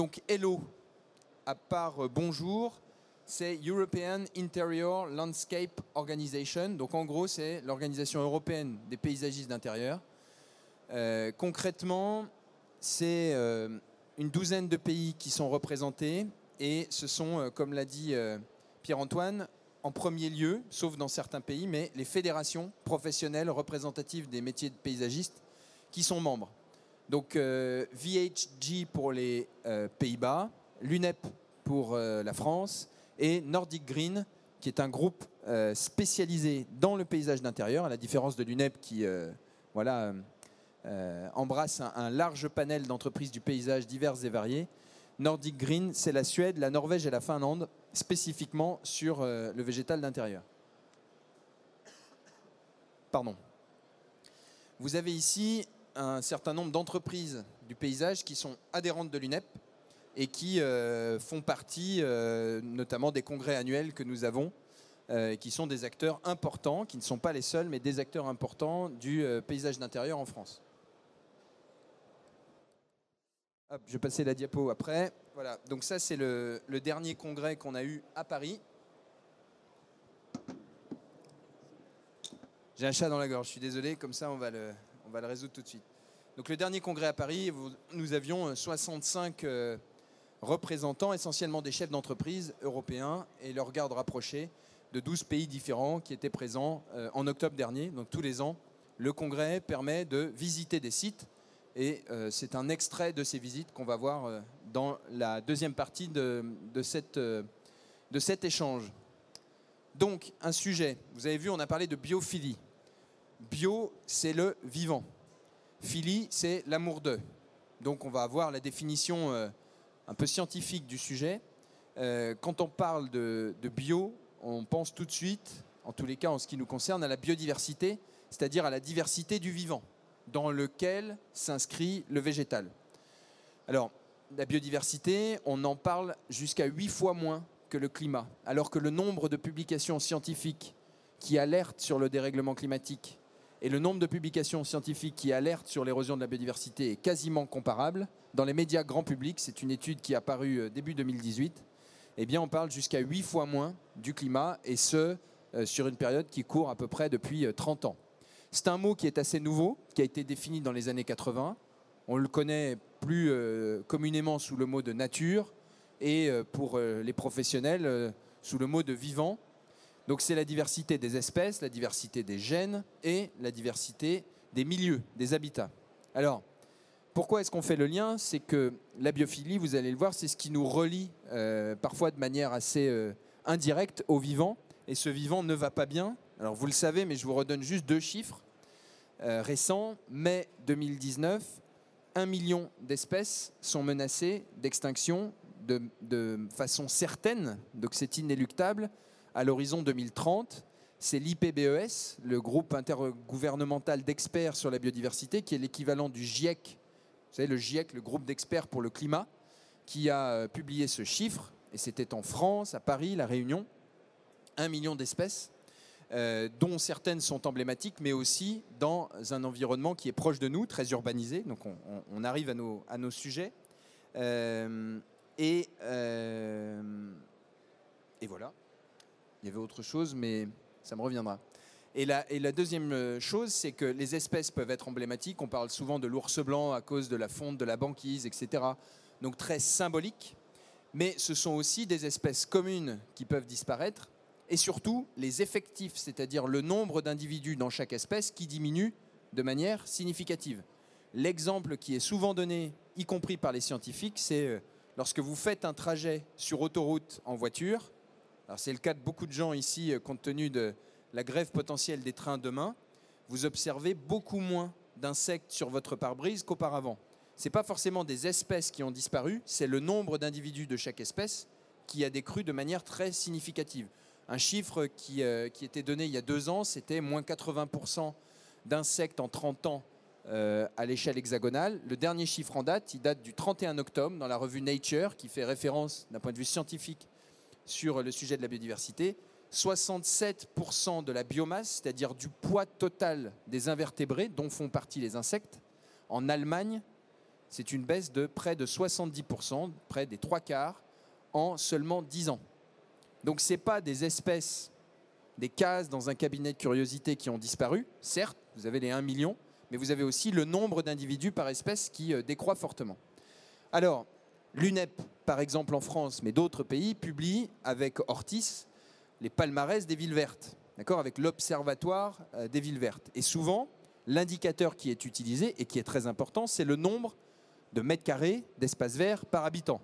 Donc Hello, à part euh, bonjour, c'est European Interior Landscape Organization. Donc en gros, c'est l'organisation européenne des paysagistes d'intérieur. Euh, concrètement, c'est euh, une douzaine de pays qui sont représentés et ce sont, comme l'a dit Pierre-Antoine, en premier lieu, sauf dans certains pays, mais les fédérations professionnelles représentatives des métiers de paysagistes qui sont membres. Donc euh, VHG pour les euh, Pays-Bas, l'UNEP pour euh, la France et Nordic Green, qui est un groupe spécialisé dans le paysage d'intérieur, à la différence de l'UNEP qui voilà, embrasse un, un large panel d'entreprises du paysage diverses et variées. Nordic Green, c'est la Suède, la Norvège et la Finlande, spécifiquement sur le végétal d'intérieur. Pardon. Vous avez ici un certain nombre d'entreprises du paysage qui sont adhérentes de l'UNEP et qui euh, font partie euh, notamment des congrès annuels que nous avons, euh, qui sont des acteurs importants, qui ne sont pas les seuls, mais des acteurs importants du paysage d'intérieur en France. Je vais passer la diapo après. Voilà, donc ça c'est le dernier congrès qu'on a eu à Paris. J'ai un chat dans la gorge, je suis désolé, comme ça on va le, on va le résoudre tout de suite. Donc le dernier congrès à Paris, nous avions euh, 65 euh, représentants, essentiellement des chefs d'entreprise européens et leurs gardes rapprochés de 12 pays différents qui étaient présents euh, en octobre dernier. Donc tous les ans, le congrès permet de visiter des sites et euh, c'est un extrait de ces visites qu'on va voir euh, dans la deuxième partie euh, de cet échange. Donc un sujet, vous avez vu, on a parlé de biophilie. Bio, c'est le vivant. Philie, c'est l'amour d'eux. Donc on va avoir la définition euh, un peu scientifique du sujet. Euh, quand on parle de, de bio, on pense tout de suite, en tous les cas en ce qui nous concerne, à la biodiversité, c'est-à-dire à la diversité du vivant, dans lequel s'inscrit le végétal. Alors, la biodiversité, on en parle jusqu'à huit fois moins que le climat, alors que le nombre de publications scientifiques qui alertent sur le dérèglement climatique et le nombre de publications scientifiques qui alertent sur l'érosion de la biodiversité est quasiment comparable. Dans les médias grand public, c'est une étude qui est apparue euh, début 2018, eh bien on parle jusqu'à 8 fois moins du climat, et ce, euh, sur une période qui court à peu près depuis euh, 30 ans. C'est un mot qui est assez nouveau, qui a été défini dans les années 80. On le connaît plus euh, communément sous le mot de nature, et euh, pour euh, les professionnels, euh, sous le mot de vivant. Donc c'est la diversité des espèces, la diversité des gènes et la diversité des milieux, des habitats. Alors, pourquoi est-ce qu'on fait le lien? C'est que la biophilie, vous allez le voir, c'est ce qui nous relie euh, parfois de manière assez euh, indirecte au vivant. Et ce vivant ne va pas bien. Alors vous le savez, mais je vous redonne juste deux chiffres euh, récents. Mai 2019, un million d'espèces sont menacées d'extinction de, de façon certaine, donc c'est inéluctable, à l'horizon 2030. C'est l'IPBES, le groupe intergouvernemental d'experts sur la biodiversité, qui est l'équivalent du GIEC, vous savez, le GIEC, le groupe d'experts pour le climat, qui a euh, publié ce chiffre, et c'était en France, à Paris, La Réunion, un million d'espèces, euh, dont certaines sont emblématiques, mais aussi dans un environnement qui est proche de nous, très urbanisé, donc on, arrive à nos, sujets. Euh, et, et voilà. Il y avait autre chose, mais ça me reviendra. Et la, deuxième euh, chose, c'est que les espèces peuvent être emblématiques. On parle souvent de l'ours blanc à cause de la fonte de la banquise, etc. Donc très symbolique. Mais ce sont aussi des espèces communes qui peuvent disparaître. Et surtout, les effectifs, c'est-à-dire le nombre d'individus dans chaque espèce qui diminue de manière significative. L'exemple qui est souvent donné, y compris par les scientifiques, c'est euh, lorsque vous faites un trajet sur autoroute en voiture, c'est le cas de beaucoup de gens ici, euh, compte tenu de la grève potentielle des trains demain, vous observez beaucoup moins d'insectes sur votre pare-brise qu'auparavant. Ce n'est pas forcément des espèces qui ont disparu, c'est le nombre d'individus de chaque espèce qui a décru de manière très significative. Un chiffre qui, euh, était donné il y a deux ans, c'était moins 80% d'insectes en 30 ans euh, à l'échelle hexagonale. Le dernier chiffre en date, il date du 31 octobre dans la revue Nature, qui fait référence d'un point de vue scientifique sur le sujet de la biodiversité. 67% de la biomasse, c'est-à-dire du poids total des invertébrés dont font partie les insectes, en Allemagne, c'est une baisse de près de 70%, près des trois quarts, en seulement 10 ans. Donc ce n'est pas des espèces, des cases dans un cabinet de curiosité qui ont disparu. Certes, vous avez les 1 million, mais vous avez aussi le nombre d'individus par espèce qui euh, décroît fortement. Alors, l'UNEP, par exemple en France, mais d'autres pays, publie avec Ortis les palmarès des villes vertes, d'accord, avec l'observatoire euh, des villes vertes. Et souvent, l'indicateur qui est utilisé et qui est très important, c'est le nombre de mètres carrés d'espace vert par habitant.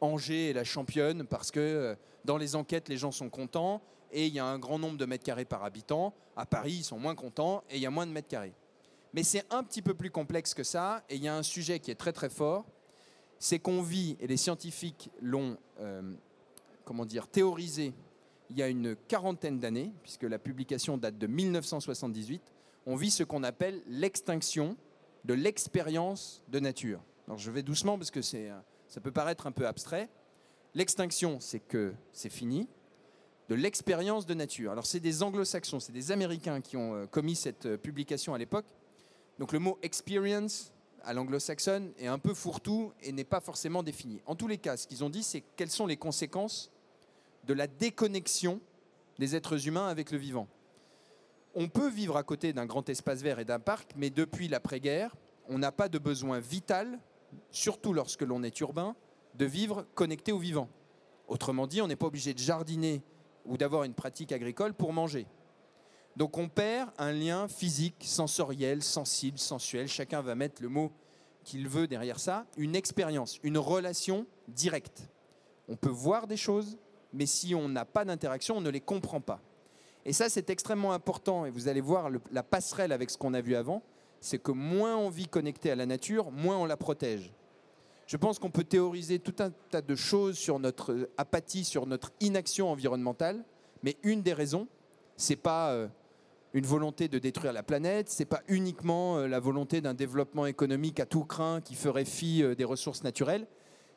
Angers est la championne parce que euh, dans les enquêtes, les gens sont contents et il y a un grand nombre de mètres carrés par habitant. À Paris, ils sont moins contents et il y a moins de mètres carrés. Mais c'est un petit peu plus complexe que ça et il y a un sujet qui est très très fort. C'est qu'on vit, et les scientifiques l'ont euh, théorisé il y a une quarantaine d'années, puisque la publication date de 1978, on vit ce qu'on appelle l'extinction de l'expérience de nature. Alors je vais doucement parce que c'est ça peut paraître un peu abstrait. L'extinction, c'est que c'est fini. De l'expérience de nature. Alors c'est des anglo-saxons, c'est des Américains qui ont euh, commis cette euh, publication à l'époque. Donc le mot experience à l'anglo-saxonne est un peu fourre-tout et n'est pas forcément défini. En tous les cas, ce qu'ils ont dit, c'est quelles sont les conséquences de la déconnexion des êtres humains avec le vivant. On peut vivre à côté d'un grand espace vert et d'un parc, mais depuis l'après-guerre, on n'a pas de besoin vital surtout lorsque l'on est urbain, de vivre connecté au vivant. Autrement dit, on n'est pas obligé de jardiner ou d'avoir une pratique agricole pour manger. Donc on perd un lien physique, sensoriel, sensible, sensuel, chacun va mettre le mot qu'il veut derrière ça, une expérience, une relation directe. On peut voir des choses, mais si on n'a pas d'interaction, on ne les comprend pas. Et ça, c'est extrêmement important, et vous allez voir la passerelle avec ce qu'on a vu avant, c'est que moins on vit connecté à la nature, moins on la protège. Je pense qu'on peut théoriser tout un tas de choses sur notre apathie, sur notre inaction environnementale, mais une des raisons, c'est pas euh, une volonté de détruire la planète, c'est pas uniquement euh, la volonté d'un développement économique à tout craint qui ferait fi euh, des ressources naturelles,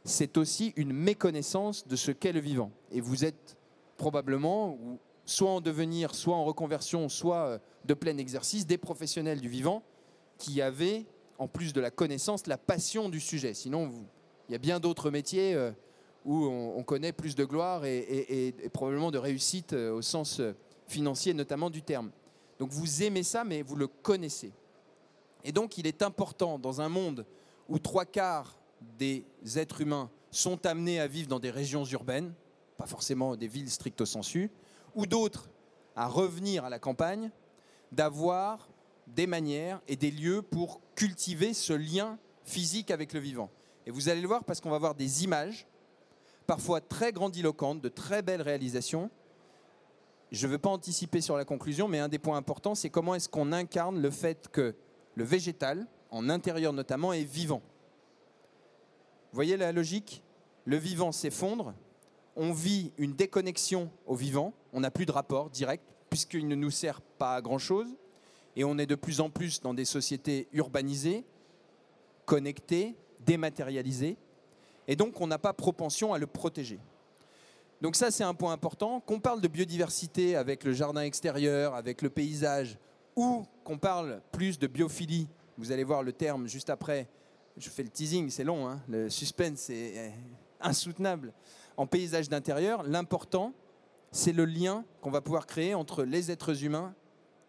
c'est aussi une méconnaissance de ce qu'est le vivant. Et vous êtes probablement, soit en devenir, soit en reconversion, soit de plein exercice, des professionnels du vivant qui avait, en plus de la connaissance, la passion du sujet. Sinon, il y a bien d'autres métiers euh, où on, connaît plus de gloire et, probablement de réussite euh, au sens euh, financier notamment du terme. Donc vous aimez ça, mais vous le connaissez. Et donc il est important dans un monde où trois quarts des êtres humains sont amenés à vivre dans des régions urbaines, pas forcément des villes stricto sensu, ou d'autres à revenir à la campagne, d'avoir des manières et des lieux pour cultiver ce lien physique avec le vivant. Et vous allez le voir parce qu'on va voir des images, parfois très grandiloquentes, de très belles réalisations. Je ne veux pas anticiper sur la conclusion, mais un des points importants, c'est comment est-ce qu'on incarne le fait que le végétal, en intérieur notamment, est vivant. Vous voyez la logique? Le vivant s'effondre, on vit une déconnexion au vivant, on n'a plus de rapport direct, puisqu'il ne nous sert pas à grand-chose et on est de plus en plus dans des sociétés urbanisées, connectées, dématérialisées, et donc on n'a pas propension à le protéger. Donc ça, c'est un point important. Qu'on parle de biodiversité avec le jardin extérieur, avec le paysage, ou qu'on parle plus de biophilie, vous allez voir le terme juste après, je fais le teasing, c'est long, hein. le suspense est insoutenable. En paysage d'intérieur, l'important, c'est le lien qu'on va pouvoir créer entre les êtres humains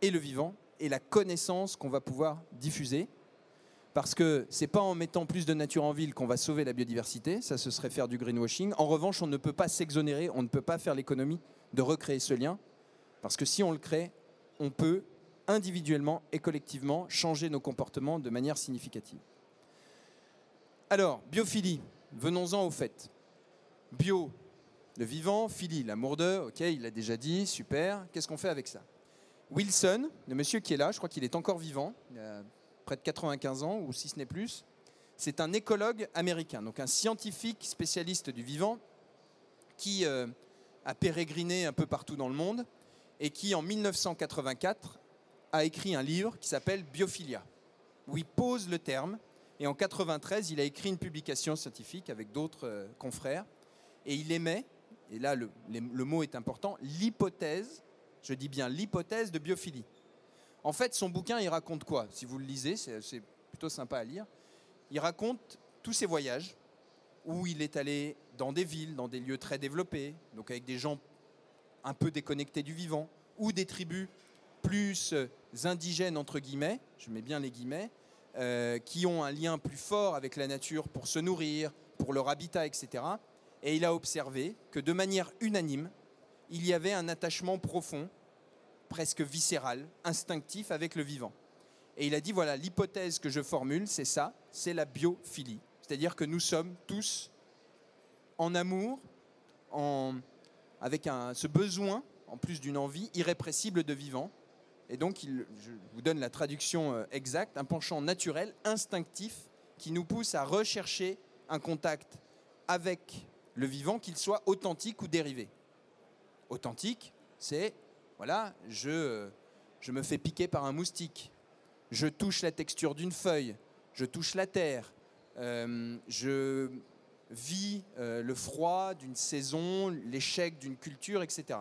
et le vivant, et la connaissance qu'on va pouvoir diffuser. Parce que c'est pas en mettant plus de nature en ville qu'on va sauver la biodiversité, ça ce serait faire du greenwashing. En revanche, on ne peut pas s'exonérer, on ne peut pas faire l'économie de recréer ce lien, parce que si on le crée, on peut individuellement et collectivement changer nos comportements de manière significative. Alors, biophilie, venons-en au fait. Bio, le vivant, philie, l'amour de, ok, il l'a déjà dit, super. Qu'est-ce qu'on fait avec ça? Wilson, le monsieur qui est là, je crois qu'il est encore vivant, a près de 95 ans, ou si ce n'est plus, c'est un écologue américain, donc un scientifique spécialiste du vivant qui euh, a pérégriné un peu partout dans le monde et qui, en 1984, a écrit un livre qui s'appelle Biophilia, où il pose le terme. Et en 93, il a écrit une publication scientifique avec d'autres euh, confrères, et il émet, et là le mot est important, l'hypothèse je dis bien l'hypothèse de biophilie. En fait, son bouquin, il raconte quoi? Si vous le lisez, c'est plutôt sympa à lire. il raconte tous ses voyages où il est allé dans des villes, dans des lieux très développés, donc avec des gens un peu déconnectés du vivant, ou des tribus plus euh, indigènes, entre guillemets, je mets bien les guillemets, euh, qui ont un lien plus fort avec la nature pour se nourrir, pour leur habitat, etc. Et il a observé que de manière unanime, il y avait un attachement profond, presque viscéral, instinctif avec le vivant. Et il a dit, voilà, l'hypothèse que je formule, c'est ça, c'est la biophilie. C'est-à-dire que nous sommes tous en amour, avec un, ce besoin, en plus d'une envie irrépressible de vivant. Et donc, il, je vous donne la traduction euh, exacte, un penchant naturel, instinctif, qui nous pousse à rechercher un contact avec le vivant, qu'il soit authentique ou dérivé. Authentique, c'est, voilà, je, me fais piquer par un moustique, je touche la texture d'une feuille, je touche la terre, euh, je vis euh, le froid d'une saison, l'échec d'une culture, etc.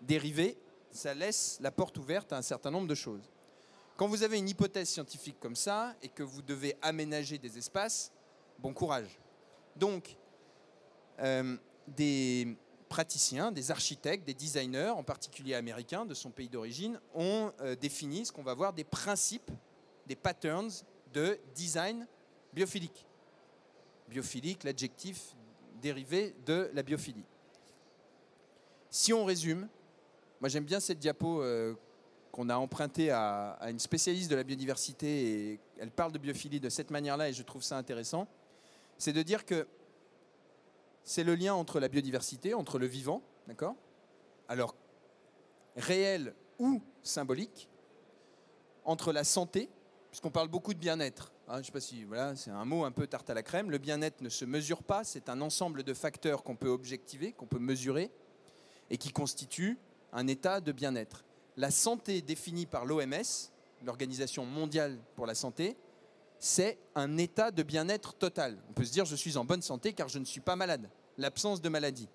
Dérivé, ça laisse la porte ouverte à un certain nombre de choses. Quand vous avez une hypothèse scientifique comme ça et que vous devez aménager des espaces, bon courage. Donc, euh, des praticiens, des architectes, des designers, en particulier américains de son pays d'origine, ont défini ce qu'on va voir des principes, des patterns de design biophilique biophilique, l'adjectif dérivé de la biophilie. Si on résume, moi j'aime bien cette diapo euh, qu'on a empruntée à, une spécialiste de la biodiversité et elle parle de biophilie de cette manière-là et je trouve ça intéressant. C'est de dire que c'est le lien entre la biodiversité, entre le vivant, d'accord? Alors, réel ou symbolique, entre la santé, puisqu'on parle beaucoup de bien-être, Hein, je ne sais pas si, c'est un mot un peu tarte à la crème. Le bien-être ne se mesure pas, c'est un ensemble de facteurs qu'on peut objectiver, qu'on peut mesurer, et qui constituent un état de bien-être. La santé définie par l'OMS, l'Organisation mondiale pour la santé, c'est un état de bien-être total. On peut se dire je suis en bonne santé car je ne suis pas malade. L'absence de maladie.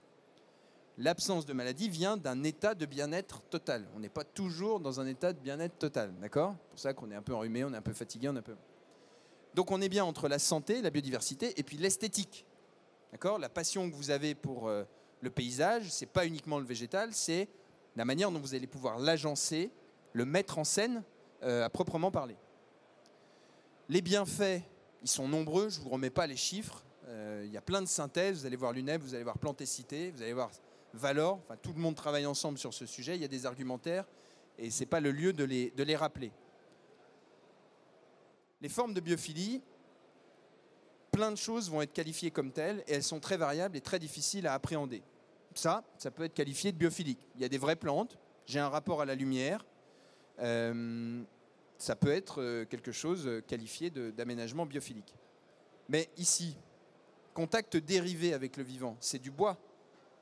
L'absence de maladie vient d'un état de bien-être total. On n'est pas toujours dans un état de bien-être total, d'accord? C'est pour ça qu'on est un peu enrhumé, on est un peu fatigué, on est un peu... Donc on est bien entre la santé, la biodiversité et puis l'esthétique. D'accord? La passion que vous avez pour euh, le paysage, c'est pas uniquement le végétal, c'est la manière dont vous allez pouvoir l'agencer, le mettre en scène euh, à proprement parler. Les bienfaits, ils sont nombreux, je ne vous remets pas les chiffres. Euh, il y a plein de synthèses, vous allez voir l'UNEP, vous allez voir Plantécité, vous allez voir Valor, tout le monde travaille ensemble sur ce sujet, il y a des argumentaires et ce n'est pas le lieu de les, de les rappeler. Les formes de biophilie, plein de choses vont être qualifiées comme telles et elles sont très variables et très difficiles à appréhender. Ça, ça peut être qualifié de biophilique. Il y a des vraies plantes, j'ai un rapport à la lumière. Euh, ça peut être euh, quelque chose euh, qualifié d'aménagement biophilique. Mais ici, contact dérivé avec le vivant, c'est du bois.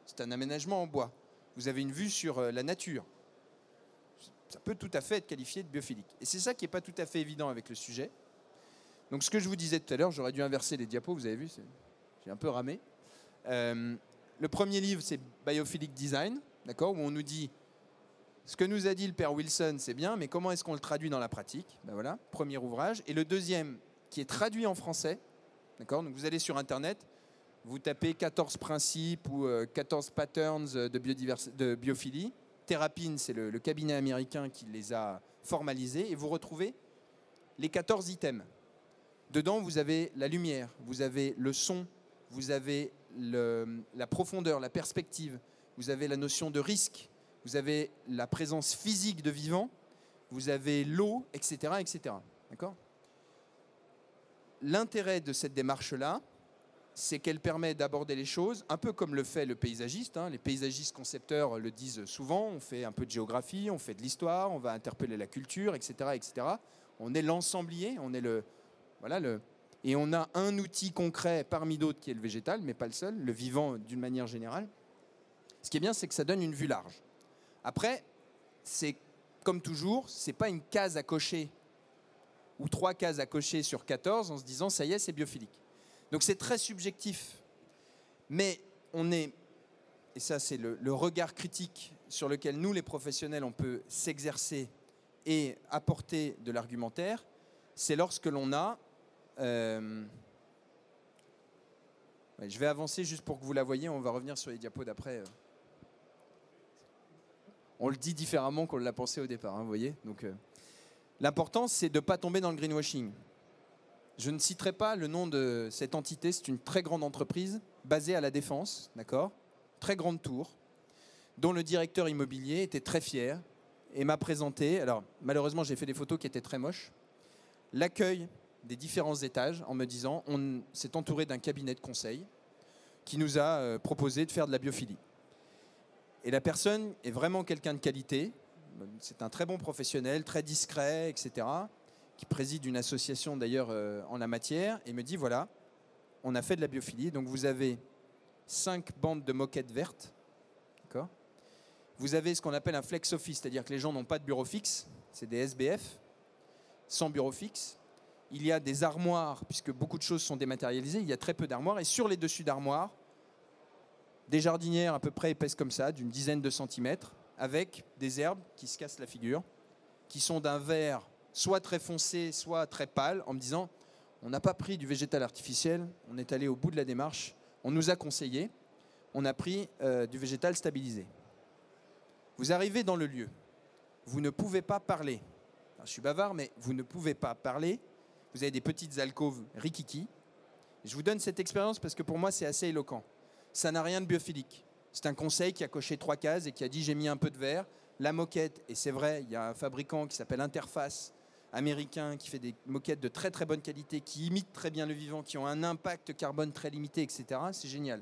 C'est un aménagement en bois. Vous avez une vue sur la nature. Ça peut tout à fait être qualifié de biophilique. Et c'est ça qui n'est pas tout à fait évident avec le sujet. Donc ce que je vous disais tout à l'heure, j'aurais dû inverser les diapos, vous avez vu, j'ai un peu ramé. Euh, le premier livre, c'est Biophilic Design, où on nous dit ce que nous a dit le père Wilson, c'est bien, mais comment est-ce qu'on le traduit dans la pratique? Ben voilà, premier ouvrage. Et le deuxième, qui est traduit en français, d'accord, vous allez sur Internet, vous tapez 14 principes ou 14 euh, patterns de, de biophilie. Thérapine, c'est le, le cabinet américain qui les a formalisés, et vous retrouvez les 14 items. Dedans, vous avez la lumière, vous avez le son, vous avez la profondeur, la perspective, vous avez la notion de risque, vous avez la présence physique de vivant, vous avez l'eau, etc. etc. D'accord? L'intérêt de cette démarche-là, c'est qu'elle permet d'aborder les choses un peu comme le fait le paysagiste. Hein. Les paysagistes concepteurs le disent souvent, on fait un peu de géographie, on fait de l'histoire, on va interpeller la culture, etc. etc. On est l'ensemblier, on est le, voilà le, et on a un outil concret parmi d'autres qui est le végétal, mais pas le seul, le vivant d'une manière générale. Ce qui est bien, c'est que ça donne une vue large. Après, c'est comme toujours, c'est pas une case à cocher ou trois cases à cocher sur 14 en se disant ça y est, c'est biophilique. Donc c'est très subjectif. Mais on est, et ça c'est le, regard critique sur lequel nous les professionnels on peut s'exercer et apporter de l'argumentaire, c'est lorsque l'on a euh, je vais avancer juste pour que vous la voyez. On va revenir sur les diapos d'après. On le dit différemment qu'on l'a pensé au départ, hein. Donc, euh, l'important, c'est de ne pas tomber dans le greenwashing. Je ne citerai pas le nom de cette entité. C'est une très grande entreprise basée à la défense, d'accord? Très grande tour, dont le directeur immobilier était très fier et m'a présenté. Alors, malheureusement, j'ai fait des photos qui étaient très moches. L'accueil des différents étages en me disant on s'est entouré d'un cabinet de conseil qui nous a euh, proposé de faire de la biophilie. Et la personne est vraiment quelqu'un de qualité. C'est un très bon professionnel, très discret, etc. Qui préside une association d'ailleurs euh, en la matière et me dit voilà, on a fait de la biophilie. Donc vous avez cinq bandes de moquettes vertes. D'accord? Vous avez ce qu'on appelle un flex office, c'est-à-dire que les gens n'ont pas de bureau fixe. C'est des SBF sans bureau fixe. Il y a des armoires, puisque beaucoup de choses sont dématérialisées, il y a très peu d'armoires. Et sur les dessus d'armoires, des jardinières à peu près épaisses comme ça, d'une dizaine de centimètres, avec des herbes qui se cassent la figure, qui sont d'un vert soit très foncé, soit très pâle, en me disant, on n'a pas pris du végétal artificiel, on est allé au bout de la démarche, on nous a conseillé, on a pris euh, du végétal stabilisé. Vous arrivez dans le lieu, vous ne pouvez pas parler. Je suis bavard, mais vous ne pouvez pas parler. Vous avez des petites alcôves rikiki. Je vous donne cette expérience parce que pour moi, c'est assez éloquent. Ça n'a rien de biophilique. C'est un conseil qui a coché trois cases et qui a dit j'ai mis un peu de verre. La moquette, et c'est vrai, il y a un fabricant qui s'appelle Interface, américain, qui fait des moquettes de très très bonne qualité, qui imitent très bien le vivant, qui ont un impact carbone très limité, etc. C'est génial.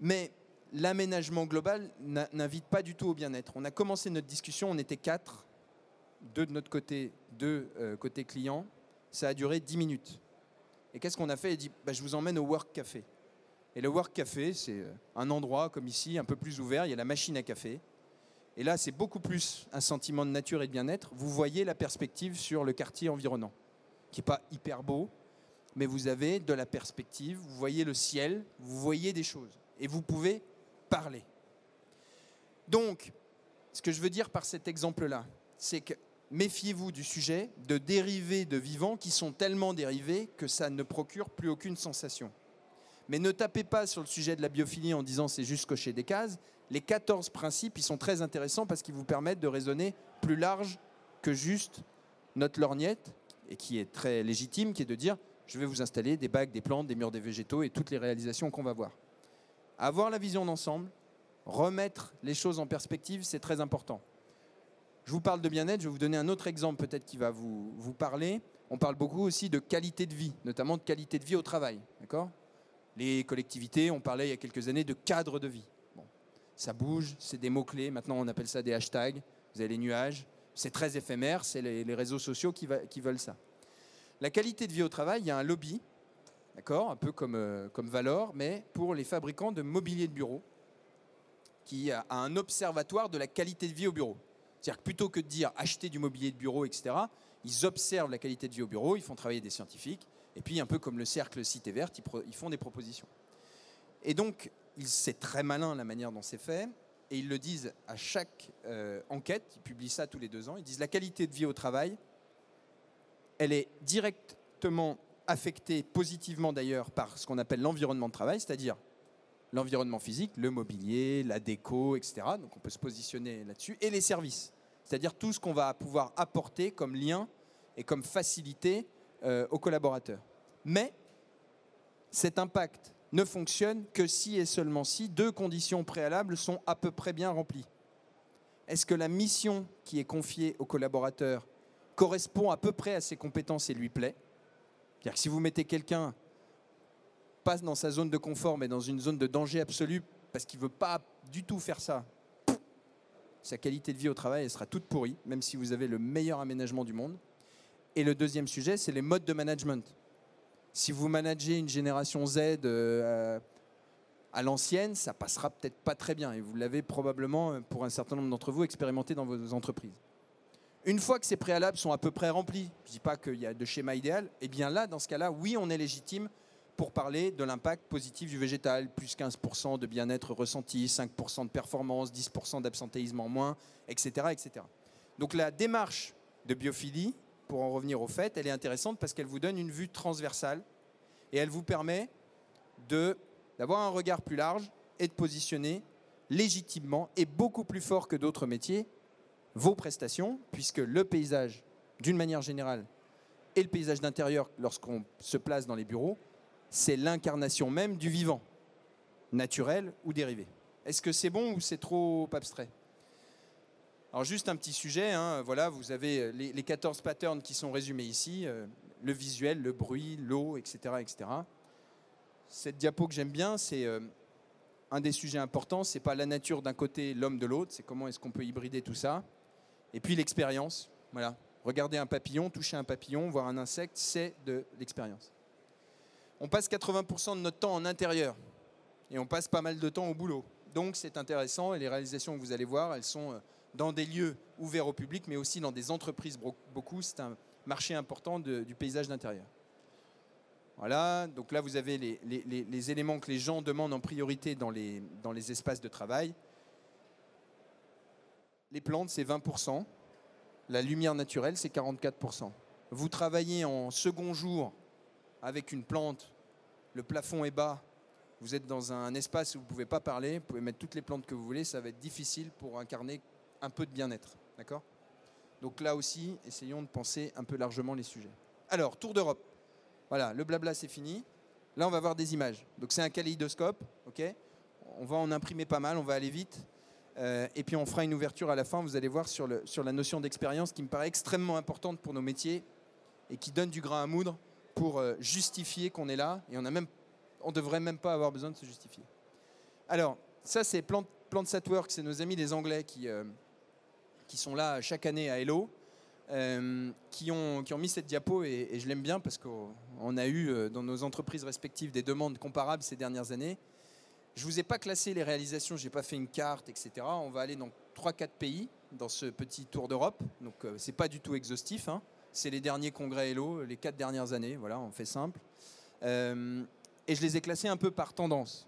Mais l'aménagement global n'invite pas du tout au bien-être. On a commencé notre discussion, on était quatre, deux de notre côté, deux euh, côté client. Ça a duré 10 minutes. Et qu'est-ce qu'on a fait? Il dit bah, Je vous emmène au Work Café. Et le Work Café, c'est euh, un endroit comme ici, un peu plus ouvert. Il y a la machine à café. Et là, c'est beaucoup plus un sentiment de nature et de bien-être. Vous voyez la perspective sur le quartier environnant, qui n'est pas hyper beau, mais vous avez de la perspective, vous voyez le ciel, vous voyez des choses. Et vous pouvez parler. Donc, ce que je veux dire par cet exemple-là, c'est que méfiez-vous du sujet de dérivés de vivants qui sont tellement dérivés que ça ne procure plus aucune sensation. Mais ne tapez pas sur le sujet de la biophilie en disant c'est juste cocher des cases. Les 14 principes, ils sont très intéressants parce qu'ils vous permettent de raisonner plus large que juste notre lorgnette, et qui est très légitime, qui est de dire je vais vous installer des bacs, des plantes, des murs, des végétaux et toutes les réalisations qu'on va voir. Avoir la vision d'ensemble, remettre les choses en perspective, c'est très important. Je vous parle de bien-être, je vais vous donner un autre exemple peut-être qui va vous, vous parler. On parle beaucoup aussi de qualité de vie, notamment de qualité de vie au travail. D'accord? Les collectivités, on parlait il y a quelques années de cadre de vie. Bon, ça bouge, c'est des mots-clés, maintenant on appelle ça des hashtags, vous avez les nuages, c'est très éphémère, c'est les, réseaux sociaux qui, veulent ça. La qualité de vie au travail, il y a un lobby, d'accord, un peu comme, euh, comme Valor, mais pour les fabricants de mobilier de bureau, qui a a un observatoire de la qualité de vie au bureau. C'est-à-dire que plutôt que de dire acheter du mobilier de bureau, etc., ils observent la qualité de vie au bureau, ils font travailler des scientifiques, et puis un peu comme le cercle Cité Verte, ils, font des propositions. Et donc, c'est très malin la manière dont c'est fait, et ils le disent à chaque euh, enquête, ils publient ça tous les deux ans, ils disent la qualité de vie au travail, elle est directement affectée positivement d'ailleurs par ce qu'on appelle l'environnement de travail, c'est-à-dire l'environnement physique, le mobilier, la déco, etc. Donc on peut se positionner là-dessus. Et les services, c'est-à-dire tout ce qu'on va pouvoir apporter comme lien et comme facilité euh, aux collaborateurs. Mais cet impact ne fonctionne que si et seulement si deux conditions préalables sont à peu près bien remplies. Est-ce que la mission qui est confiée au collaborateur correspond à peu près à ses compétences et lui plaît? C'est-à-dire que si vous mettez quelqu'un pas dans sa zone de confort, mais dans une zone de danger absolu, parce qu'il ne veut pas du tout faire ça, sa qualité de vie au travail, sera toute pourrie, même si vous avez le meilleur aménagement du monde. Et le deuxième sujet, c'est les modes de management. Si vous managez une génération Z euh, à l'ancienne, ça passera peut-être pas très bien. Et vous l'avez probablement, euh, pour un certain nombre d'entre vous, expérimenté dans vos entreprises. Une fois que ces préalables sont à peu près remplis, je ne dis pas qu'il y a de schéma idéal, et bien là, dans ce cas-là, oui, on est légitime pour parler de l'impact positif du végétal, plus 15% de bien-être ressenti, 5% de performance, 10% d'absentéisme en moins, etc., etc. Donc la démarche de biophilie, pour en revenir au fait, elle est intéressante parce qu'elle vous donne une vue transversale et elle vous permet d'avoir un regard plus large et de positionner légitimement et beaucoup plus fort que d'autres métiers vos prestations, puisque le paysage, d'une manière générale, et le paysage d'intérieur, lorsqu'on se place dans les bureaux, c'est l'incarnation même du vivant, naturel ou dérivé. Est-ce que c'est bon ou c'est trop abstrait? Alors juste un petit sujet, hein, voilà, vous avez les, les, 14 patterns qui sont résumés ici, euh, le visuel, le bruit, l'eau, etc., etc. Cette diapo que j'aime bien, c'est euh, un des sujets importants, c'est pas la nature d'un côté, l'homme de l'autre, c'est comment est-ce qu'on peut hybrider tout ça. Et puis l'expérience, voilà. Regarder un papillon, toucher un papillon, voir un insecte, c'est de l'expérience. On passe 80% de notre temps en intérieur et on passe pas mal de temps au boulot. Donc c'est intéressant et les réalisations que vous allez voir, elles sont euh, dans des lieux ouverts au public, mais aussi dans des entreprises beaucoup. C'est un marché important du paysage d'intérieur. Voilà, donc là vous avez les, éléments que les gens demandent en priorité dans les, dans les espaces de travail. Les plantes, c'est 20%. La lumière naturelle, c'est 44%. Vous travaillez en second jour avec une plante, le plafond est bas, vous êtes dans un espace où vous ne pouvez pas parler, vous pouvez mettre toutes les plantes que vous voulez, ça va être difficile pour incarner un peu de bien-être. D'accord? Donc là aussi, essayons de penser un peu largement les sujets. Alors, tour d'Europe. Voilà, le blabla c'est fini. Là, on va voir des images. Donc c'est un kaléidoscope, On va en imprimer pas mal, on va aller vite. Euh, et puis on fera une ouverture à la fin, vous allez voir, sur, la notion d'expérience qui me paraît extrêmement importante pour nos métiers et qui donne du grain à moudre pour euh, justifier qu'on est là. Et on ne devrait même pas avoir besoin de se justifier. Alors, ça c'est Plant, Plantsat Work, c'est nos amis les Anglais qui, euh, qui sont là chaque année à Hello. Euh, qui, ont, mis cette diapo et, je l'aime bien parce qu'on a eu euh, dans nos entreprises respectives des demandes comparables ces dernières années. Je ne vous ai pas classé les réalisations, je n'ai pas fait une carte, etc. On va aller dans 3-4 pays dans ce petit tour d'Europe. Donc euh, c'est pas du tout exhaustif. Hein. C'est les derniers congrès Hello, les 4 dernières années. Voilà, on fait simple. et je les ai classés un peu par tendance.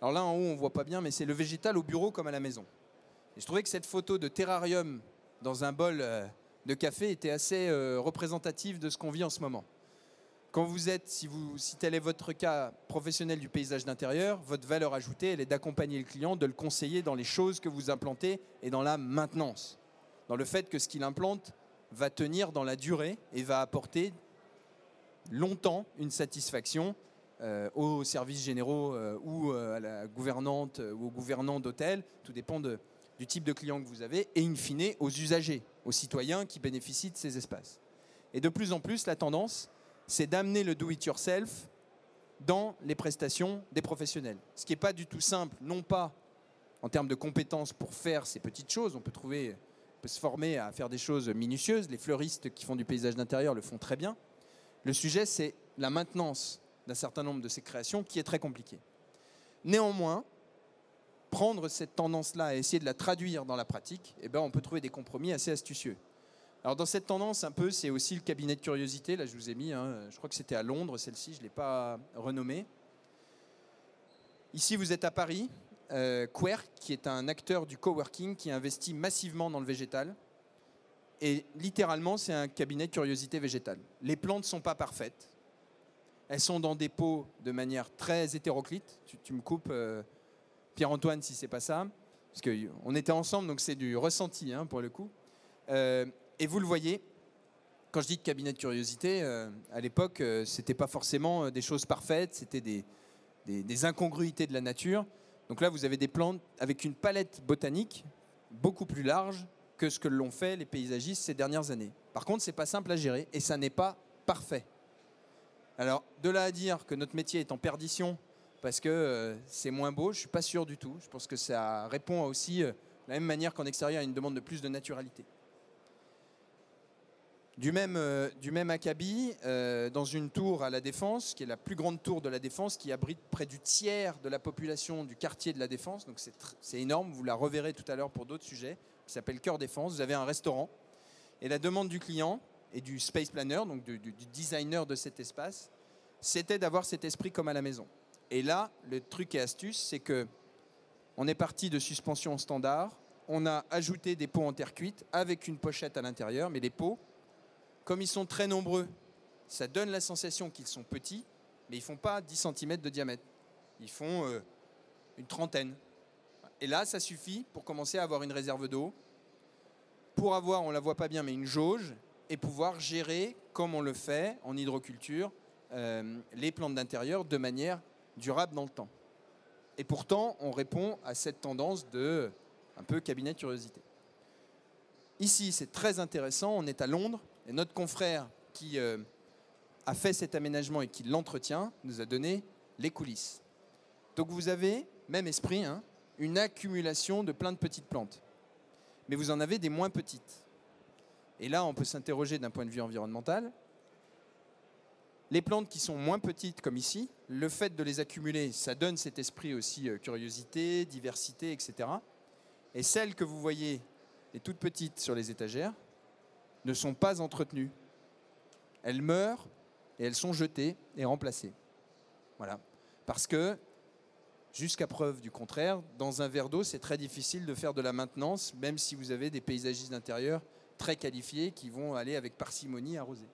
Alors là en haut on voit pas bien, mais c'est le végétal au bureau comme à la maison. Je trouvais que cette photo de terrarium dans un bol de café était assez euh, représentatif de ce qu'on vit en ce moment. Quand vous êtes, si, tel est votre cas professionnel du paysage d'intérieur, votre valeur ajoutée, elle est d'accompagner le client, de le conseiller dans les choses que vous implantez et dans la maintenance. Dans le fait que ce qu'il implante va tenir dans la durée et va apporter longtemps une satisfaction euh, aux services généraux euh, ou à la gouvernante ou au gouvernant d'hôtel. Tout dépend de, du type de client que vous avez et in fine aux usagers, aux citoyens qui bénéficient de ces espaces. Et de plus en plus, la tendance, c'est d'amener le do-it-yourself dans les prestations des professionnels. Ce qui n'est pas du tout simple, non pas en termes de compétences pour faire ces petites choses, on peut trouver, on peut se former à faire des choses minutieuses, les fleuristes qui font du paysage d'intérieur le font très bien. Le sujet, c'est la maintenance d'un certain nombre de ces créations qui est très compliqué. Néanmoins, prendre cette tendance-là et essayer de la traduire dans la pratique, eh ben, on peut trouver des compromis assez astucieux. Alors dans cette tendance, un peu, c'est aussi le cabinet de curiosité. Là, je vous ai mis, hein, je crois que c'était à Londres, celle-ci, je ne l'ai pas renommée. Ici, vous êtes à Paris. Euh, Querc, qui est un acteur du coworking qui investit massivement dans le végétal. Et littéralement, c'est un cabinet de curiosité végétale. Les plantes ne sont pas parfaites. Elles sont dans des pots de manière très hétéroclite. Tu, me coupes, euh, Pierre-Antoine si c'est pas ça, parce qu'on était ensemble, donc c'est du ressenti hein, pour le coup. Euh, et vous le voyez, quand je dis de cabinet de curiosité, euh, à l'époque, euh, c'était pas forcément des choses parfaites, c'était des, des, incongruités de la nature. Donc là, vous avez des plantes avec une palette botanique beaucoup plus large que ce que l'ont fait les paysagistes ces dernières années. Par contre, c'est pas simple à gérer et ça n'est pas parfait. Alors, de là à dire que notre métier est en perdition parce que euh, c'est moins beau. Je suis pas sûr du tout. Je pense que ça répond aussi, euh, de la même manière qu'en extérieur, à une demande de plus de naturalité. Du même, euh, du même acabit, dans une tour à la Défense, qui est la plus grande tour de la Défense, qui abrite près du tiers de la population du quartier de la Défense, donc c'est énorme, vous la reverrez tout à l'heure pour d'autres sujets, qui s'appelle Cœur Défense. Vous avez un restaurant, et la demande du client et du space planner, donc du designer de cet espace, c'était d'avoir cet esprit comme à la maison. Et là, le truc et astuce, c'est que on est parti de suspension standard, on a ajouté des pots en terre cuite avec une pochette à l'intérieur, mais les pots, comme ils sont très nombreux, ça donne la sensation qu'ils sont petits, mais ils font pas 10 cm de diamètre. Ils font euh, une trentaine. Et là, ça suffit pour commencer à avoir une réserve d'eau, pour avoir, on ne la voit pas bien, mais une jauge, et pouvoir gérer, comme on le fait en hydroculture, euh, les plantes d'intérieur de manière durable dans le temps. Et pourtant, on répond à cette tendance de un peu cabinet de curiosité. Ici, c'est très intéressant, on est à Londres, et notre confrère qui euh, a fait cet aménagement et qui l'entretient nous a donné les coulisses. Donc vous avez, même esprit, hein, une accumulation de plein de petites plantes. Mais vous en avez des moins petites. Et là, on peut s'interroger d'un point de vue environnemental. Les plantes qui sont moins petites, comme ici, le fait de les accumuler, ça donne cet esprit aussi euh, curiosité, diversité, etc. Et celles que vous voyez, les toutes petites sur les étagères, ne sont pas entretenues. Elles meurent et elles sont jetées et remplacées. Voilà. Parce que, jusqu'à preuve du contraire, dans un verre d'eau, c'est très difficile de faire de la maintenance, même si vous avez des paysagistes d'intérieur très qualifiés qui vont aller avec parcimonie arroser.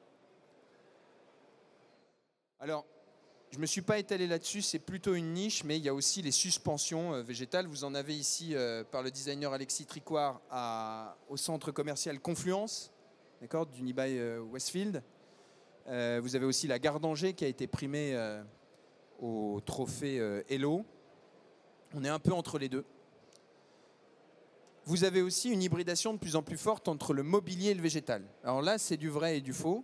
Alors, je ne me suis pas étalé là-dessus, c'est plutôt une niche, mais il y a aussi les suspensions euh, végétales. Vous en avez ici euh, par le designer Alexis Tricoire au centre commercial Confluence, d'accord, du Nibai euh, Westfield. vous avez aussi la Gardanger qui a été primée au trophée Hello. On est un peu entre les deux. Vous avez aussi une hybridation de plus en plus forte entre le mobilier et le végétal. Alors là, c'est du vrai et du faux.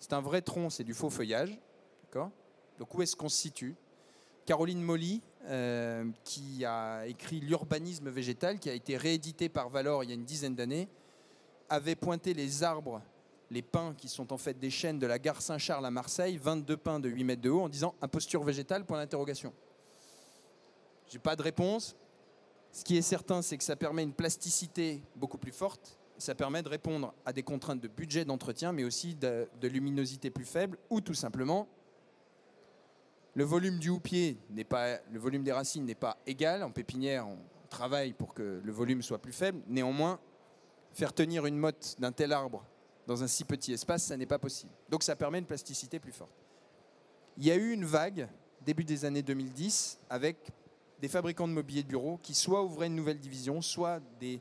C'est un vrai tronc, c'est du faux feuillage. Donc où est-ce qu'on se situe? Caroline Molly, euh, qui a écrit L'urbanisme végétal, qui a été réédité par Valor il y a une dizaine d'années, avait pointé les arbres, les pins qui sont en fait des chênes de la gare Saint-Charles à Marseille, 22 pins de 8 mètres de haut, en disant imposture végétale, point d'interrogation. J'ai pas de réponse. Ce qui est certain, c'est que ça permet une plasticité beaucoup plus forte. Ça permet de répondre à des contraintes de budget d'entretien, mais aussi de luminosité plus faible, ou tout simplement le volume du houppier n'est pas, le volume des racines n'est pas égal. En pépinière, on travaille pour que le volume soit plus faible. Néanmoins, faire tenir une motte d'un tel arbre dans un si petit espace, ça n'est pas possible. Donc ça permet une plasticité plus forte. Il y a eu une vague, début des années 2010, avec des fabricants de mobilier de bureau qui soit ouvraient une nouvelle division, soit des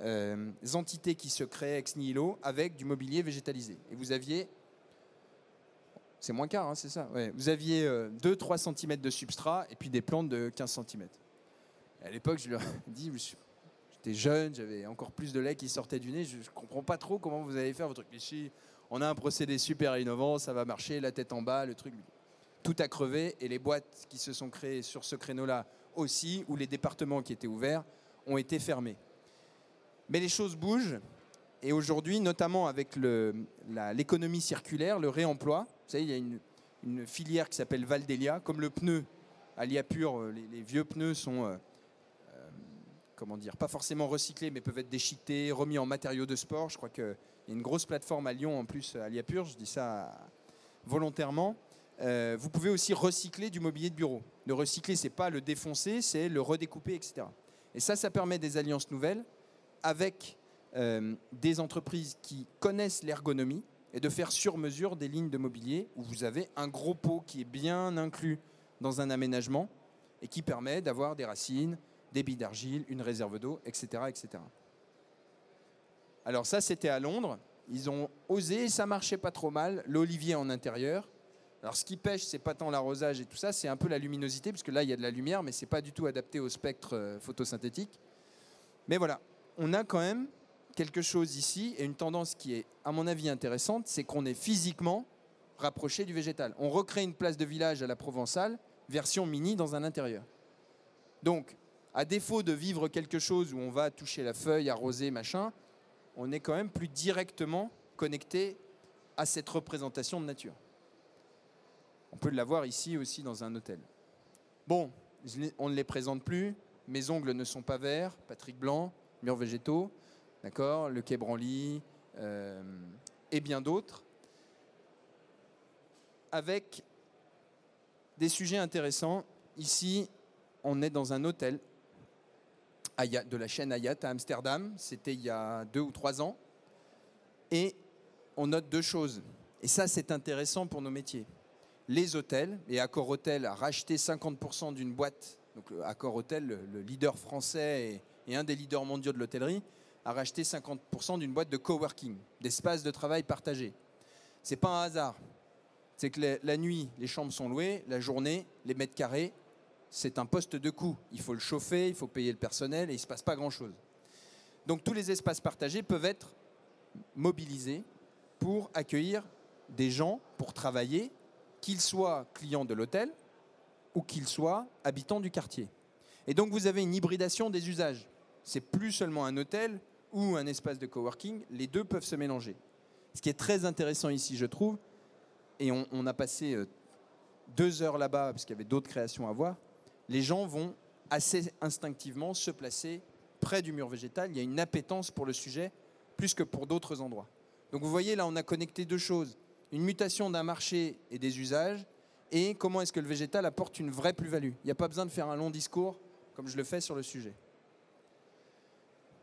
euh, entités qui se créaient ex nihilo avec du mobilier végétalisé. Et vous aviez c'est moins quart, hein, c'est ça Vous aviez 2-3 euh, cm de substrat et puis des plantes de 15 cm. à l'époque, je leur ai dit, j'étais jeune, j'avais encore plus de lait qui sortait du nez, je ne comprends pas trop comment vous allez faire votre truc. on a un procédé super innovant, ça va marcher, la tête en bas, le truc. Tout a crevé et les boîtes qui se sont créées sur ce créneau-là aussi, où les départements qui étaient ouverts, ont été fermés. Mais les choses bougent et aujourd'hui, notamment avec l'économie circulaire, le réemploi, vous savez, il y a une, filière qui s'appelle Valdelia, comme le pneu à Liapur, euh, les, vieux pneus sont, euh, euh, comment dire, pas forcément recyclés, mais peuvent être déchiquetés, remis en matériaux de sport. Je crois qu'il y a une grosse plateforme à Lyon en plus, à Liapur, je dis ça volontairement. vous pouvez aussi recycler du mobilier de bureau. Le recycler, c'est pas le défoncer, c'est le redécouper, etc. Et ça, ça permet des alliances nouvelles avec des entreprises qui connaissent l'ergonomie, et de faire sur mesure des lignes de mobilier où vous avez un gros pot qui est bien inclus dans un aménagement et qui permet d'avoir des racines, des billes d'argile, une réserve d'eau, etc., etc. Alors ça, c'était à Londres. Ils ont osé, ça marchait pas trop mal, l'olivier en intérieur. Alors ce qui pêche, c'est pas tant l'arrosage et tout ça, c'est un peu la luminosité, puisque là, il y a de la lumière, mais c'est pas du tout adapté au spectre euh, photosynthétique. Mais voilà, on a quand même quelque chose ici, et une tendance qui est, à mon avis, intéressante, c'est qu'on est physiquement rapproché du végétal. On recrée une place de village à la Provençale, version mini dans un intérieur. Donc, à défaut de vivre quelque chose où on va toucher la feuille, arroser, machin, on est quand même plus directement connecté à cette représentation de nature. On peut l'avoir ici aussi dans un hôtel. Bon, on ne les présente plus. Mes ongles ne sont pas verts. Patrick Blanc, murs végétaux d'accord, le quai Branly euh, et bien d'autres, avec des sujets intéressants. Ici, on est dans un hôtel de la chaîne Hayat à Amsterdam. C'était il y a deux ou trois ans. Et on note deux choses. Et ça, c'est intéressant pour nos métiers. les hôtels, et Accor Hôtel a racheté 50% d'une boîte, donc Accor Hôtel, le, leader français et, un des leaders mondiaux de l'hôtellerie, a racheté 50% d'une boîte de coworking, d'espaces de travail partagés. C'est pas un hasard. C'est que la, nuit, les chambres sont louées, la journée, les mètres carrés, c'est un poste de coût. Il faut le chauffer, il faut payer le personnel et il ne se passe pas grand-chose. Donc tous les espaces partagés peuvent être mobilisés pour accueillir des gens pour travailler, qu'ils soient clients de l'hôtel ou qu'ils soient habitants du quartier. Et donc vous avez une hybridation des usages. C'est plus seulement un hôtel ou un espace de coworking, les deux peuvent se mélanger. Ce qui est très intéressant ici, je trouve, et on, a passé euh, deux heures là-bas parce qu'il y avait d'autres créations à voir, les gens vont assez instinctivement se placer près du mur végétal. Il y a une appétence pour le sujet plus que pour d'autres endroits. Donc vous voyez, là, on a connecté deux choses. Une mutation d'un marché et des usages, et comment est-ce que le végétal apporte une vraie plus-value. Il n'y a pas besoin de faire un long discours comme je le fais sur le sujet.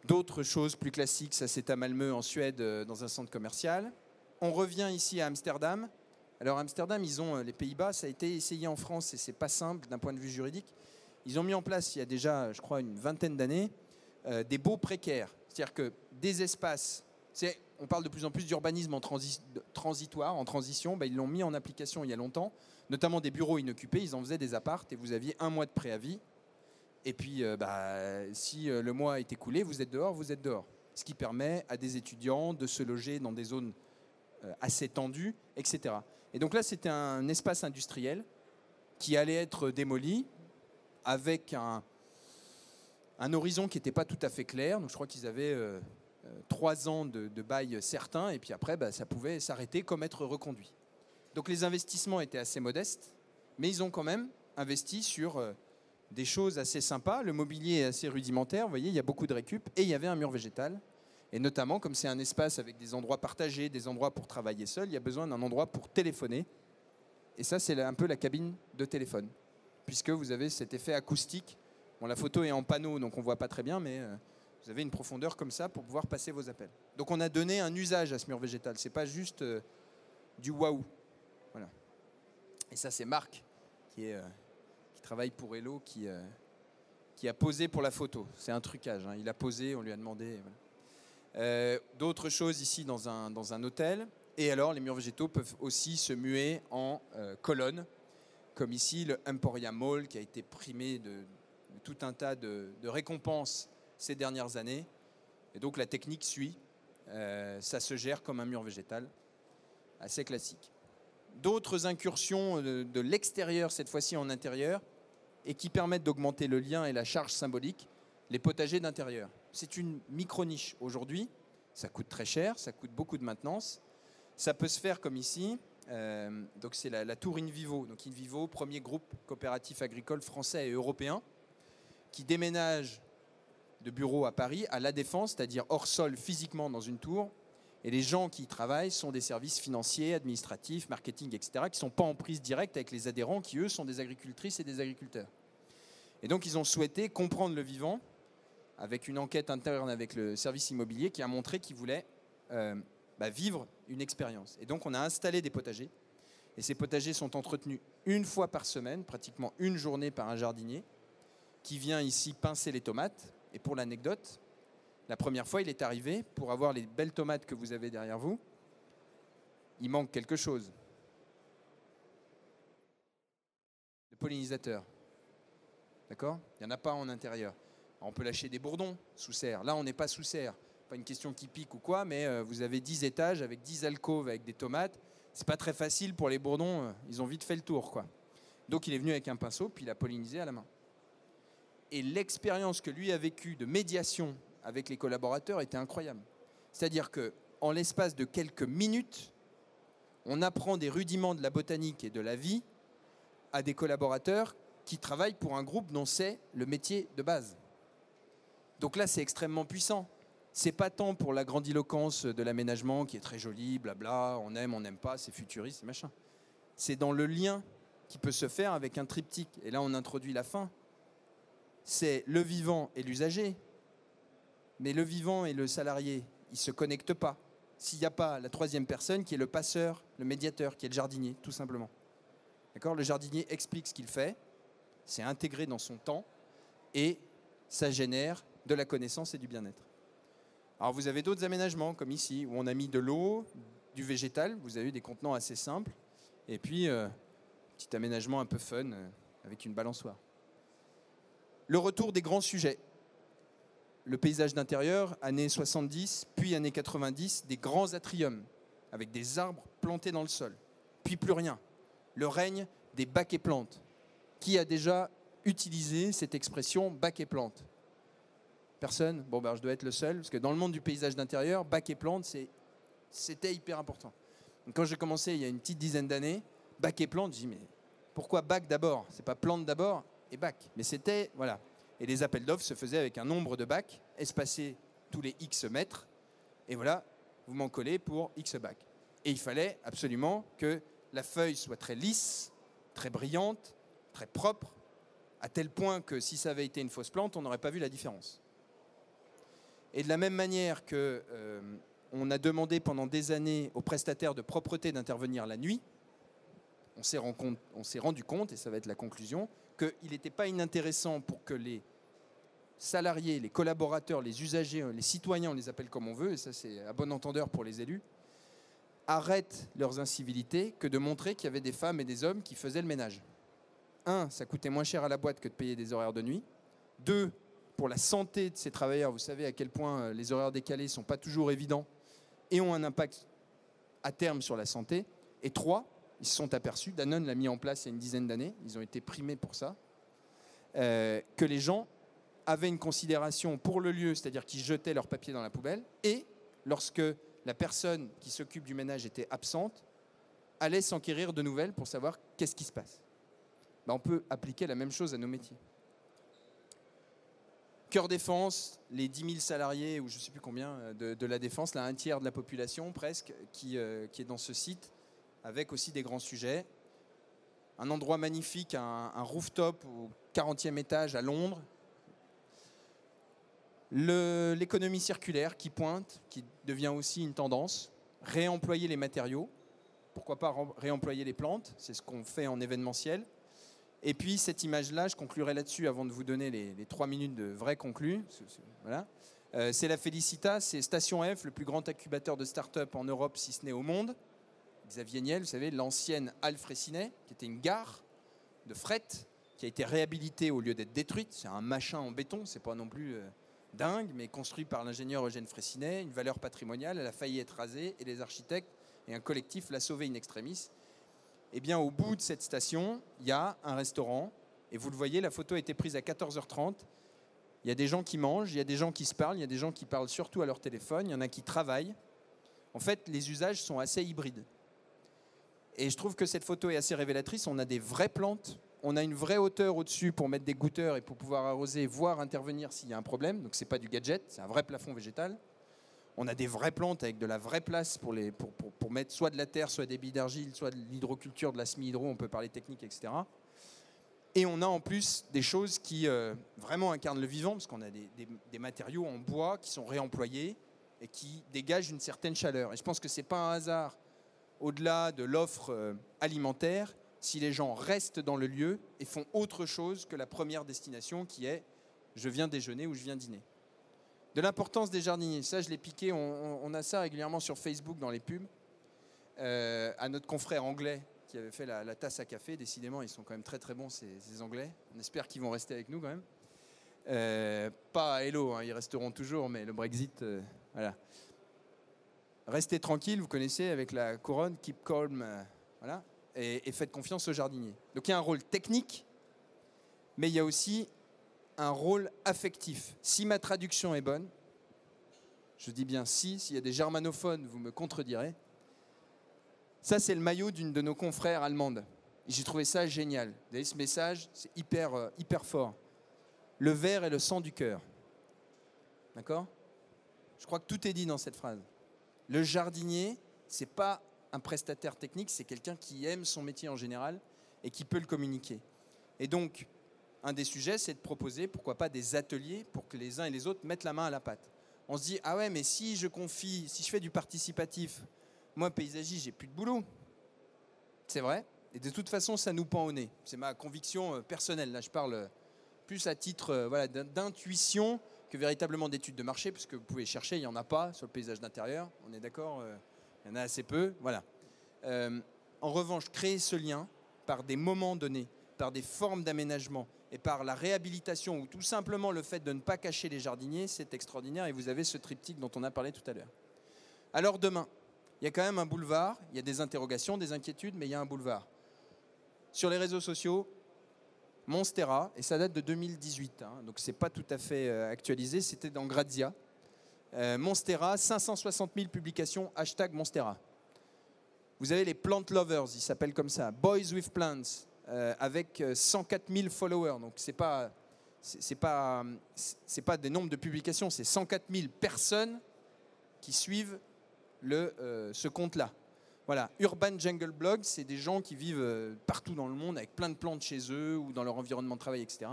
D'autres choses plus classiques, ça c'est à Malmö en Suède, euh, dans un centre commercial. On revient ici à Amsterdam. Alors Amsterdam, ils ont euh, les Pays-Bas, ça a été essayé en France et c'est pas simple d'un point de vue juridique. Ils ont mis en place il y a déjà, je crois, une vingtaine d'années, euh, des baux précaires. C'est-à-dire que des espaces, on parle de plus en plus d'urbanisme en transitoire, en transition, bah, ils l'ont mis en application il y a longtemps, notamment des bureaux inoccupés, ils en faisaient des appartes et vous aviez un mois de préavis. Et puis, euh, bah, si le mois est écoulé, vous êtes dehors, vous êtes dehors. Ce qui permet à des étudiants de se loger dans des zones assez tendues, etc. Et donc là, c'était un espace industriel qui allait être démoli avec un, horizon qui n'était pas tout à fait clair. Donc je crois qu'ils avaient euh, euh, trois ans de, bail certain, et puis après, bah, ça pouvait s'arrêter comme être reconduit. Donc les investissements étaient assez modestes, mais ils ont quand même investi sur euh, des choses assez sympas. Le mobilier est assez rudimentaire, vous voyez, il y a beaucoup de récup, et il y avait un mur végétal. Et notamment, comme c'est un espace avec des endroits partagés, des endroits pour travailler seul, il y a besoin d'un endroit pour téléphoner. Et ça, c'est un peu la cabine de téléphone, puisque vous avez cet effet acoustique. Bon, la photo est en panneau, donc on ne voit pas très bien, mais euh, vous avez une profondeur comme ça pour pouvoir passer vos appels. Donc on a donné un usage à ce mur végétal. C'est pas juste euh, du waouh. Voilà. Et ça, c'est Marc qui, est, euh, travaille pour Hello, qui, qui a posé pour la photo. C'est un trucage. Hein. Il a posé, on lui a demandé. Euh, d'autres choses ici dans un, dans un hôtel. Et alors, les murs végétaux peuvent aussi se muer en euh, colonnes, comme ici le Emporia Mall, qui a été primé de, tout un tas de, récompenses ces dernières années. Et donc, la technique suit. Euh, ça se gère comme un mur végétal, assez classique. D'autres incursions de l'extérieur, cette fois-ci en intérieur, et qui permettent d'augmenter le lien et la charge symbolique, les potagers d'intérieur c'est une micro-niche aujourd'hui. Ça coûte très cher, ça coûte beaucoup de maintenance. Ça peut se faire comme ici. Euh, donc c'est la, tour Invivo. Donc Invivo, premier groupe coopératif agricole français et européen, qui déménage de bureau à Paris à la défense, c'est-à-dire hors sol physiquement dans une tour. Et les gens qui y travaillent sont des services financiers, administratifs, marketing, etc., qui ne sont pas en prise directe avec les adhérents, qui eux sont des agricultrices et des agriculteurs. Et donc ils ont souhaité comprendre le vivant avec une enquête interne avec le service immobilier qui a montré qu'ils voulaient euh, bah, vivre une expérience. Et donc on a installé des potagers. Et ces potagers sont entretenus une fois par semaine, pratiquement une journée par un jardinier, qui vient ici pincer les tomates. Et pour l'anecdote, la première fois, il est arrivé, pour avoir les belles tomates que vous avez derrière vous, il manque quelque chose. Le pollinisateur. D'accord Il n'y en a pas en intérieur. On peut lâcher des bourdons sous serre. Là, on n'est pas sous serre. Pas une question qui pique ou quoi, mais euh, vous avez 10 étages avec 10 alcôves avec des tomates. C'est pas très facile pour les bourdons. Euh, ils ont vite fait le tour, quoi. Donc, il est venu avec un pinceau, puis il a pollinisé à la main. Et l'expérience que lui a vécue de médiation avec les collaborateurs était incroyable. C'est-à-dire que, en l'espace de quelques minutes, on apprend des rudiments de la botanique et de la vie à des collaborateurs qui travaillent pour un groupe dont c'est le métier de base. Donc là, c'est extrêmement puissant. C'est pas tant pour la grandiloquence de l'aménagement qui est très joli, blabla, on aime, on n'aime pas, c'est futuriste, machin. C'est dans le lien qui peut se faire avec un triptyque. Et là, on introduit la fin. C'est le vivant et l'usager. Mais le vivant et le salarié, ils ne se connectent pas. S'il n'y a pas la troisième personne qui est le passeur, le médiateur, qui est le jardinier, tout simplement. D'accord? Le jardinier explique ce qu'il fait, c'est intégré dans son temps et ça génère de la connaissance et du bien-être. Alors vous avez d'autres aménagements comme ici où on a mis de l'eau, du végétal, vous avez des contenants assez simples et puis euh, petit aménagement un peu fun euh, avec une balançoire. Le retour des grands sujets. Le paysage d'intérieur, années 70, puis années 90, des grands atriums avec des arbres plantés dans le sol, puis plus rien. Le règne des bacs et plantes. Qui a déjà utilisé cette expression bac et plantes Personne? Bon, ben, je dois être le seul, parce que dans le monde du paysage d'intérieur, bac et plantes, c'était hyper important. quand j'ai commencé il y a une petite dizaine d'années, bac et plantes, je dis mais pourquoi bac d'abord? C'est pas plante d'abord et bac. Mais c'était, voilà. Et les appels d'offres se faisaient avec un nombre de bacs espacés tous les X mètres. Et voilà, vous m'en collez pour X bacs. Et il fallait absolument que la feuille soit très lisse, très brillante, très propre, à tel point que si ça avait été une fausse plante, on n'aurait pas vu la différence. Et de la même manière que euh, on a demandé pendant des années aux prestataires de propreté d'intervenir la nuit, on s'est rendu compte, et ça va être la conclusion, qu'il n'était pas inintéressant pour que les salariés, les collaborateurs, les usagers, les citoyens, on les appelle comme on veut, et ça c'est à bon entendeur pour les élus, arrêtent leurs incivilités que de montrer qu'il y avait des femmes et des hommes qui faisaient le ménage. Un, ça coûtait moins cher à la boîte que de payer des horaires de nuit. Deux, pour la santé de ces travailleurs, vous savez à quel point euh, les horaires décalés ne sont pas toujours évidents et ont un impact à terme sur la santé. Et trois, ils se sont aperçus, Danone l'a mis en place il y a une dizaine d'années, ils ont été primés pour ça, euh, que les gens avaient une considération pour le lieu, c'est-à-dire qu'ils jetaient leurs papiers dans la poubelle, et lorsque la personne qui s'occupe du ménage était absente, allait s'enquérir de nouvelles pour savoir qu'est-ce qui se passe. Ben, on peut appliquer la même chose à nos métiers. Cœur Défense, les 10 000 salariés, ou je ne sais plus combien, euh, de, la Défense, là, un tiers de la population presque, euh, qui est dans ce site avec aussi des grands sujets. Un endroit magnifique, un, rooftop au 40e étage à Londres. L'économie circulaire qui pointe, qui devient aussi une tendance. Réemployer les matériaux. Pourquoi pas réemployer les plantes C'est ce qu'on fait en événementiel. Et puis cette image-là, je conclurai là-dessus avant de vous donner les, trois minutes de vrai conclu. Voilà. Euh, c'est la Felicita, c'est Station F, le plus grand incubateur de start-up en Europe, si ce n'est au monde. Xavier Niel, vous savez, l'ancienne halle Fraissinet, qui était une gare de fret, qui a été réhabilitée au lieu d'être détruite. C'est un machin en béton, c'est pas non plus euh, dingue, mais construit par l'ingénieur Eugène Fraissinet, une valeur patrimoniale, elle a failli être rasée, et les architectes et un collectif l'a sauvée in extremis. Eh bien, au bout de cette station, il y a un restaurant, et vous le voyez, la photo a été prise à 14h30. Il y a des gens qui mangent, il y a des gens qui se parlent, il y a des gens qui parlent surtout à leur téléphone, il y en a qui travaillent. En fait, les usages sont assez hybrides. Et je trouve que cette photo est assez révélatrice. On a des vraies plantes, on a une vraie hauteur au-dessus pour mettre des goutteurs et pour pouvoir arroser, voire intervenir s'il y a un problème. Donc c'est pas du gadget, c'est un vrai plafond végétal. On a des vraies plantes avec de la vraie place pour, les, mettre soit de la terre, soit des billes d'argile, soit de l'hydroculture, de la semi-hydro, on peut parler technique, etc. Et on a en plus des choses qui euh, vraiment incarnent le vivant, parce qu'on a des, matériaux en bois qui sont réemployés et qui dégagent une certaine chaleur. Et je pense que ce n'est pas un hasard au-delà de l'offre euh, alimentaire, si les gens restent dans le lieu et font autre chose que la première destination qui est je viens déjeuner ou je viens dîner. De l'importance des jardiniers, ça je l'ai piqué, on, a ça régulièrement sur Facebook dans les pubs, euh, à notre confrère anglais qui avait fait la, tasse à café, décidément ils sont quand même très très bons ces, anglais, on espère qu'ils vont rester avec nous quand même. Euh, pas à Hello, hein, ils resteront toujours, mais le Brexit, voilà. Restez tranquille, vous connaissez, avec la couronne, keep calm, euh, voilà, et, faites confiance au jardinier. Donc il y a un rôle technique, mais il y a aussi un rôle affectif. Si ma traduction est bonne, je dis bien si, s'il y a des germanophones, vous me contredirez. Ça, c'est le maillot d'une de nos confrères allemandes. J'ai trouvé ça génial. Vous voyez, ce message, c'est hyper, euh, hyper fort. Le verre est le sang du cœur. D'accord? Je crois que tout est dit dans cette phrase. Le jardinier, c'est pas un prestataire technique, c'est quelqu'un qui aime son métier en général et qui peut le communiquer. Et donc, un des sujets, c'est de proposer, pourquoi pas, des ateliers pour que les uns et les autres mettent la main à la pâte. On se dit, ah ouais, mais si je confie, si je fais du participatif, moi, paysagiste, j'ai plus de boulot. C'est vrai, Et de toute façon, ça nous pend au nez. C'est ma conviction euh, personnelle. Là, je parle euh, plus à titre euh, voilà, d'in- d'intuition que véritablement d'études de marché, puisque vous pouvez chercher, il n'y en a pas sur le paysage d'intérieur. On est d'accord Il y en a assez peu. Voilà. En revanche, créer ce lien par des moments donnés, par des formes d'aménagement et par la réhabilitation ou tout simplement le fait de ne pas cacher les jardiniers, c'est extraordinaire. Et vous avez ce triptyque dont on a parlé tout à l'heure. Alors demain, il y a quand même un boulevard, il y a des interrogations, des inquiétudes, mais il y a un boulevard. Sur les réseaux sociaux, Monstera, et ça date de 2018, hein, donc c'est pas tout à fait euh, actualisé, c'était dans Grazia. Euh, Monstera, 560 000 publications, hashtag Monstera. Vous avez les Plant Lovers, ils s'appellent comme ça, Boys with Plants, euh, avec euh, 104 000 followers, donc c'est pas, c'est pas, c'est pas des nombres de publications, c'est 104 000 personnes qui suivent le, euh, ce compte-là. Voilà, Urban Jungle Blog, c'est des gens qui vivent euh, partout dans le monde avec plein de plantes chez eux ou dans leur environnement de travail, etc.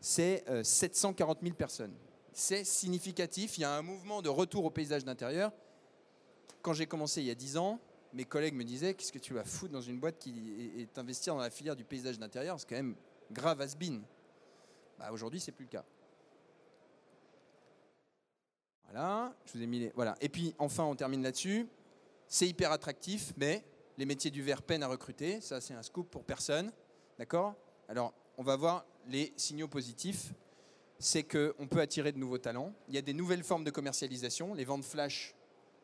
C'est euh, 740 000 personnes. C'est significatif. Il y a un mouvement de retour au paysage d'intérieur. Quand j'ai commencé il y a 10 ans, mes collègues me disaient Qu'est-ce que tu vas foutre dans une boîte qui est, est investir dans la filière du paysage d'intérieur? C'est quand même grave has-been. Bah, Aujourd'hui, c'est plus le cas. Voilà, je vous ai mis les. Voilà. Et puis enfin, on termine là-dessus. C'est hyper attractif, mais les métiers du verre peinent à recruter. Ça, c'est un scoop pour personne. D'accord? Alors, on va voir les signaux positifs. C'est qu'on peut attirer de nouveaux talents. Il y a des nouvelles formes de commercialisation. Les ventes flash,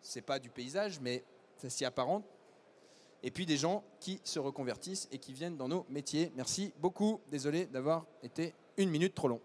c'est pas du paysage, mais ça s'y apparente. Et puis des gens qui se reconvertissent et qui viennent dans nos métiers. Merci beaucoup. Désolé d'avoir été une minute trop long.